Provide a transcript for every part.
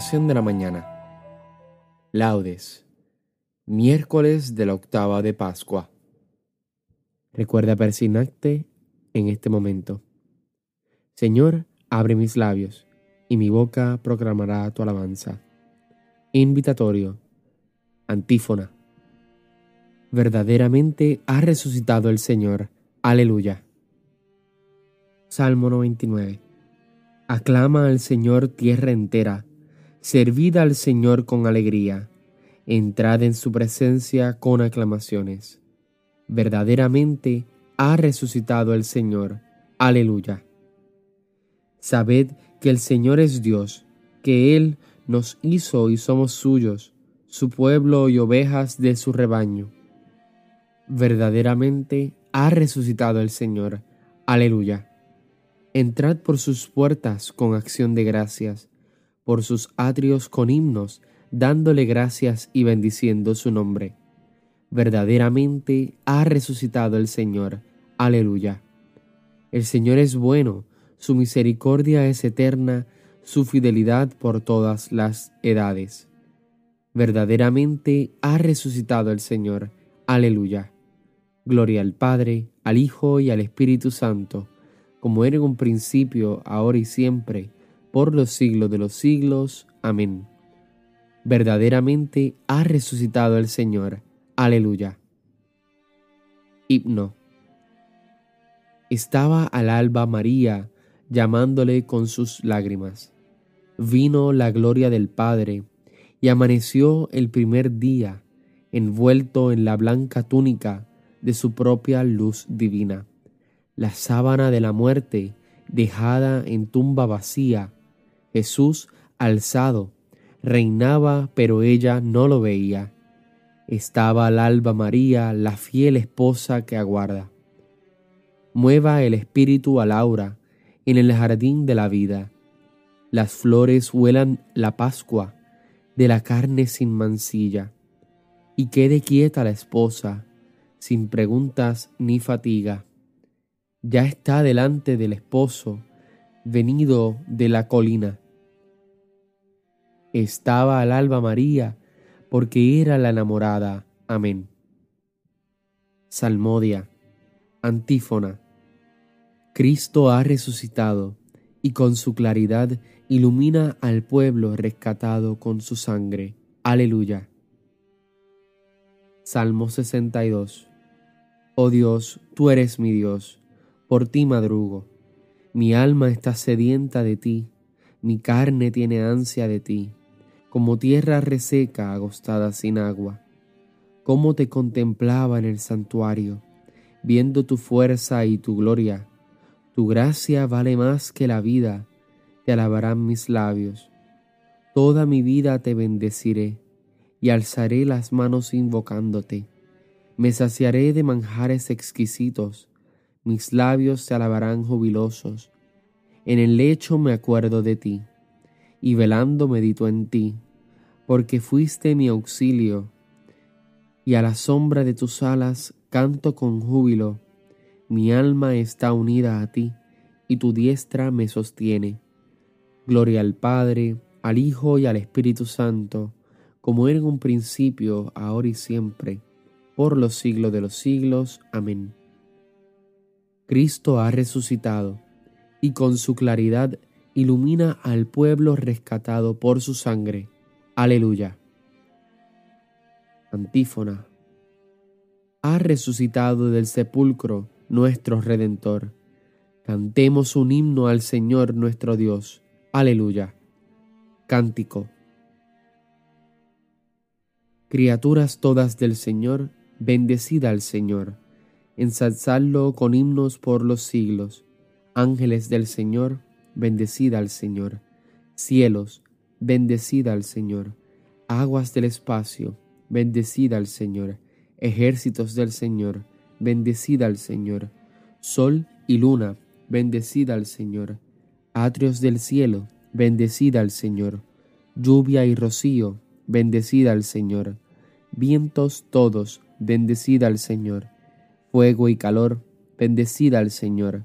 Oración de la mañana. Laudes. Miércoles de la octava de Pascua. Recuerda persignarte en este momento. Señor, abre mis labios, y mi boca proclamará tu alabanza. Invitatorio. Antífona. Verdaderamente ha resucitado el Señor. Aleluya. Salmo 99. Aclama al Señor tierra entera Servid al Señor con alegría, entrad en su presencia con aclamaciones. Verdaderamente ha resucitado el Señor. Aleluya. Sabed que el Señor es Dios, que Él nos hizo y somos suyos, su pueblo y ovejas de su rebaño. Verdaderamente ha resucitado el Señor. Aleluya. Entrad por sus puertas con acción de gracias por sus atrios con himnos, dándole gracias y bendiciendo su nombre. Verdaderamente ha resucitado el Señor. Aleluya. El Señor es bueno, su misericordia es eterna, su fidelidad por todas las edades. Verdaderamente ha resucitado el Señor. Aleluya. Gloria al Padre, al Hijo y al Espíritu Santo, como era en un principio, ahora y siempre, por los siglos de los siglos. Amén. Verdaderamente ha resucitado el Señor. Aleluya. Himno. Estaba al alba María llamándole con sus lágrimas. Vino la gloria del Padre y amaneció el primer día envuelto en la blanca túnica de su propia luz divina. La sábana de la muerte, dejada en tumba vacía, Jesús, alzado, reinaba, pero ella no lo veía. Estaba al alba María, la fiel esposa que aguarda. Mueva el espíritu a Laura en el jardín de la vida. Las flores huelan la Pascua de la carne sin mancilla. Y quede quieta la esposa, sin preguntas ni fatiga. Ya está delante del esposo, venido de la colina. Estaba al alba María, porque era la enamorada. Amén. Salmodia. Antífona. Cristo ha resucitado, y con su claridad ilumina al pueblo rescatado con su sangre. Aleluya. Salmo 62. Oh Dios, tú eres mi Dios, por ti madrugo mi alma está sedienta de ti, mi carne tiene ansia de ti, como tierra reseca agostada sin agua. Cómo te contemplaba en el santuario, viendo tu fuerza y tu gloria. Tu gracia vale más que la vida, te alabarán mis labios. Toda mi vida te bendeciré y alzaré las manos invocándote. Me saciaré de manjares exquisitos mis labios te alabarán jubilosos. En el lecho me acuerdo de ti, y velando medito en ti, porque fuiste mi auxilio, y a la sombra de tus alas canto con júbilo. Mi alma está unida a ti, y tu diestra me sostiene. Gloria al Padre, al Hijo y al Espíritu Santo, como era en un principio, ahora y siempre, por los siglos de los siglos. Amén. Cristo ha resucitado y con su claridad ilumina al pueblo rescatado por su sangre. Aleluya. Antífona. Ha resucitado del sepulcro nuestro Redentor. Cantemos un himno al Señor nuestro Dios. Aleluya. Cántico. Criaturas todas del Señor, bendecida al Señor ensalzadlo con himnos por los siglos. Ángeles del Señor, bendecida al Señor. Cielos, bendecida al Señor. Aguas del espacio, bendecida al Señor. Ejércitos del Señor, bendecida al Señor. Sol y luna, bendecida al Señor. Atrios del cielo, bendecida al Señor. Lluvia y rocío, bendecida al Señor. Vientos todos, bendecida al Señor fuego y calor, bendecida al Señor,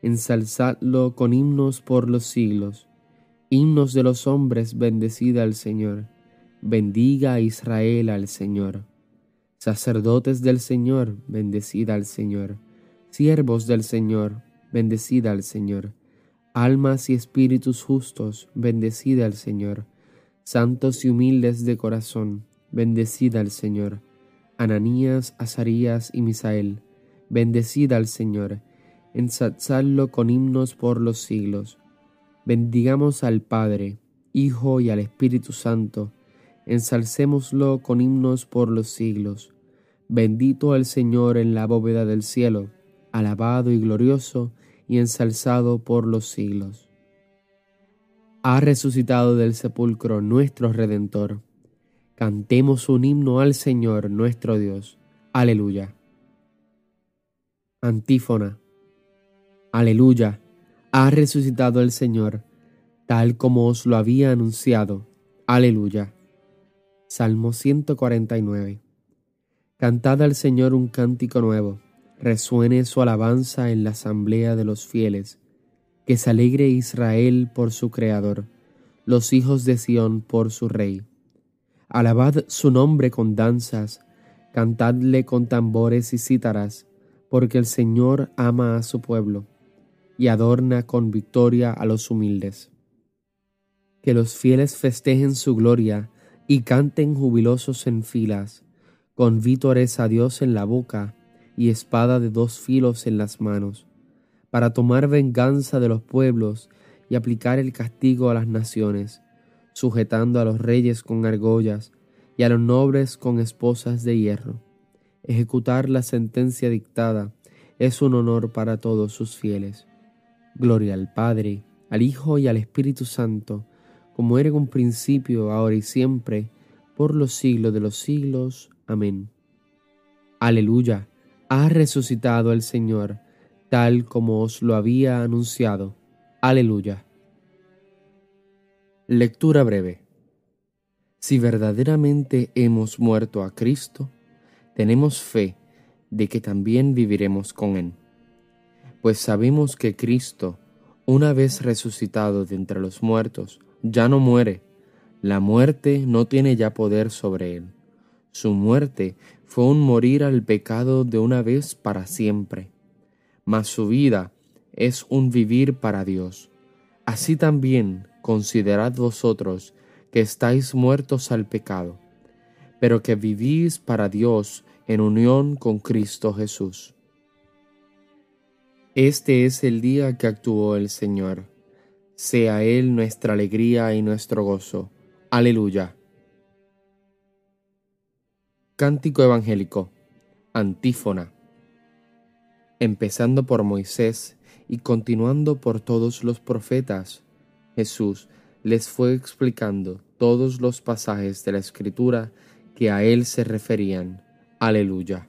Ensalzadlo con himnos por los siglos. Himnos de los hombres, bendecida al Señor. Bendiga a Israel al Señor. Sacerdotes del Señor, bendecida al Señor. Siervos del Señor, bendecida al Señor. Almas y espíritus justos, bendecida al Señor. Santos y humildes de corazón, bendecida al Señor. Ananías, Azarías y Misael, bendecida al Señor. Ensalzadlo con himnos por los siglos. Bendigamos al Padre, Hijo y al Espíritu Santo. Ensalcémoslo con himnos por los siglos. Bendito el Señor en la bóveda del cielo, alabado y glorioso y ensalzado por los siglos. Ha resucitado del sepulcro nuestro Redentor. Cantemos un himno al Señor nuestro Dios. Aleluya. Antífona. Aleluya. Ha resucitado el Señor, tal como os lo había anunciado. Aleluya. Salmo 149. Cantad al Señor un cántico nuevo, resuene su alabanza en la asamblea de los fieles, que se alegre Israel por su Creador, los hijos de Sión por su Rey. Alabad su nombre con danzas, cantadle con tambores y cítaras, porque el Señor ama a su pueblo y adorna con victoria a los humildes. Que los fieles festejen su gloria y canten jubilosos en filas con vítores a Dios en la boca y espada de dos filos en las manos, para tomar venganza de los pueblos y aplicar el castigo a las naciones, sujetando a los reyes con argollas y a los nobles con esposas de hierro. Ejecutar la sentencia dictada es un honor para todos sus fieles. Gloria al Padre, al Hijo y al Espíritu Santo, como era en un principio, ahora y siempre, por los siglos de los siglos. Amén. Aleluya, ha resucitado el Señor, tal como os lo había anunciado. Aleluya. Lectura breve. Si verdaderamente hemos muerto a Cristo, tenemos fe de que también viviremos con Él. Pues sabemos que Cristo, una vez resucitado de entre los muertos, ya no muere, la muerte no tiene ya poder sobre él. Su muerte fue un morir al pecado de una vez para siempre, mas su vida es un vivir para Dios. Así también considerad vosotros que estáis muertos al pecado, pero que vivís para Dios en unión con Cristo Jesús. Este es el día que actuó el Señor. Sea Él nuestra alegría y nuestro gozo Aleluya. Cántico evangélico. Antífona. Empezando por Moisés y continuando por todos los profetas, Jesús les fue explicando todos los pasajes de la Escritura que a Él se referían. Aleluya.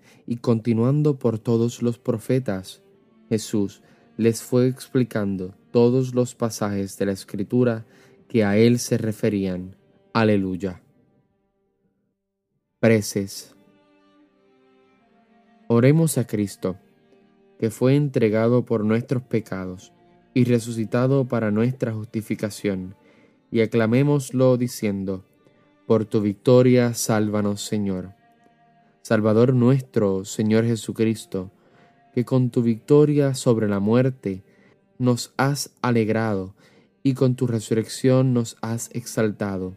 y continuando por todos los profetas, Jesús les fue explicando todos los pasajes de la Escritura que a él se referían. Aleluya. Preces. Oremos a Cristo, que fue entregado por nuestros pecados y resucitado para nuestra justificación, y aclamémoslo diciendo, por tu victoria, sálvanos Señor. Salvador nuestro, Señor Jesucristo, que con tu victoria sobre la muerte nos has alegrado y con tu resurrección nos has exaltado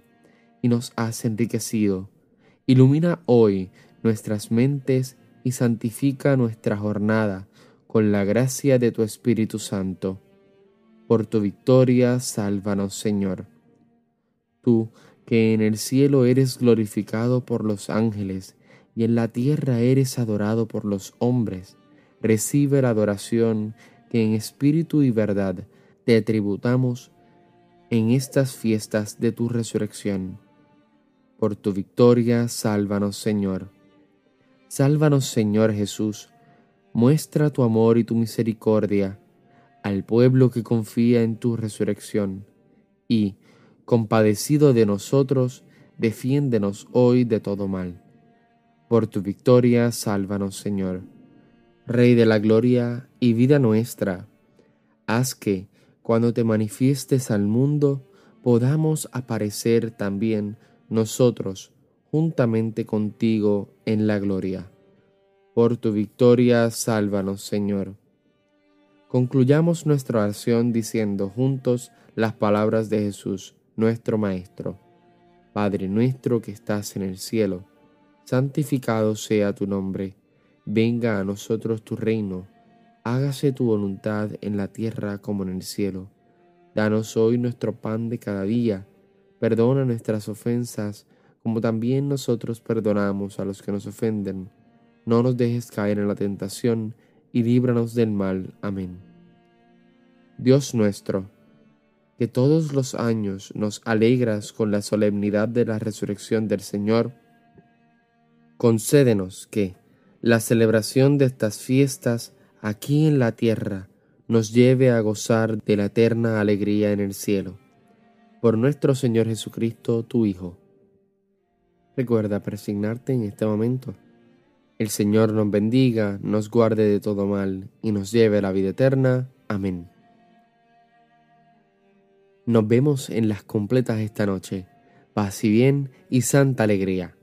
y nos has enriquecido. Ilumina hoy nuestras mentes y santifica nuestra jornada con la gracia de tu Espíritu Santo. Por tu victoria, sálvanos, Señor. Tú, que en el cielo eres glorificado por los ángeles y en la tierra eres adorado por los hombres, recibe la adoración que en espíritu y verdad te tributamos en estas fiestas de tu resurrección. Por tu victoria, sálvanos, Señor. Sálvanos, Señor Jesús. Muestra tu amor y tu misericordia al pueblo que confía en tu resurrección. Y, compadecido de nosotros, defiéndenos hoy de todo mal. Por tu victoria, sálvanos, Señor. Rey de la gloria y vida nuestra, haz que, cuando te manifiestes al mundo, podamos aparecer también nosotros juntamente contigo en la gloria. Por tu victoria, sálvanos, Señor. Concluyamos nuestra oración diciendo juntos las palabras de Jesús, nuestro Maestro. Padre nuestro que estás en el cielo, santificado sea tu nombre Venga a nosotros tu reino, hágase tu voluntad en la tierra como en el cielo. Danos hoy nuestro pan de cada día, perdona nuestras ofensas, como también nosotros perdonamos a los que nos ofenden. No nos dejes caer en la tentación, y líbranos del mal. Amén. Dios nuestro, que todos los años nos alegras con la solemnidad de la resurrección del Señor, concédenos que, la celebración de estas fiestas aquí en la tierra nos lleve a gozar de la eterna alegría en el cielo. Por nuestro Señor Jesucristo, tu Hijo. Recuerda persignarte en este momento. El Señor nos bendiga, nos guarde de todo mal y nos lleve a la vida eterna. Amén. Nos vemos en las completas esta noche. Paz y bien y santa alegría.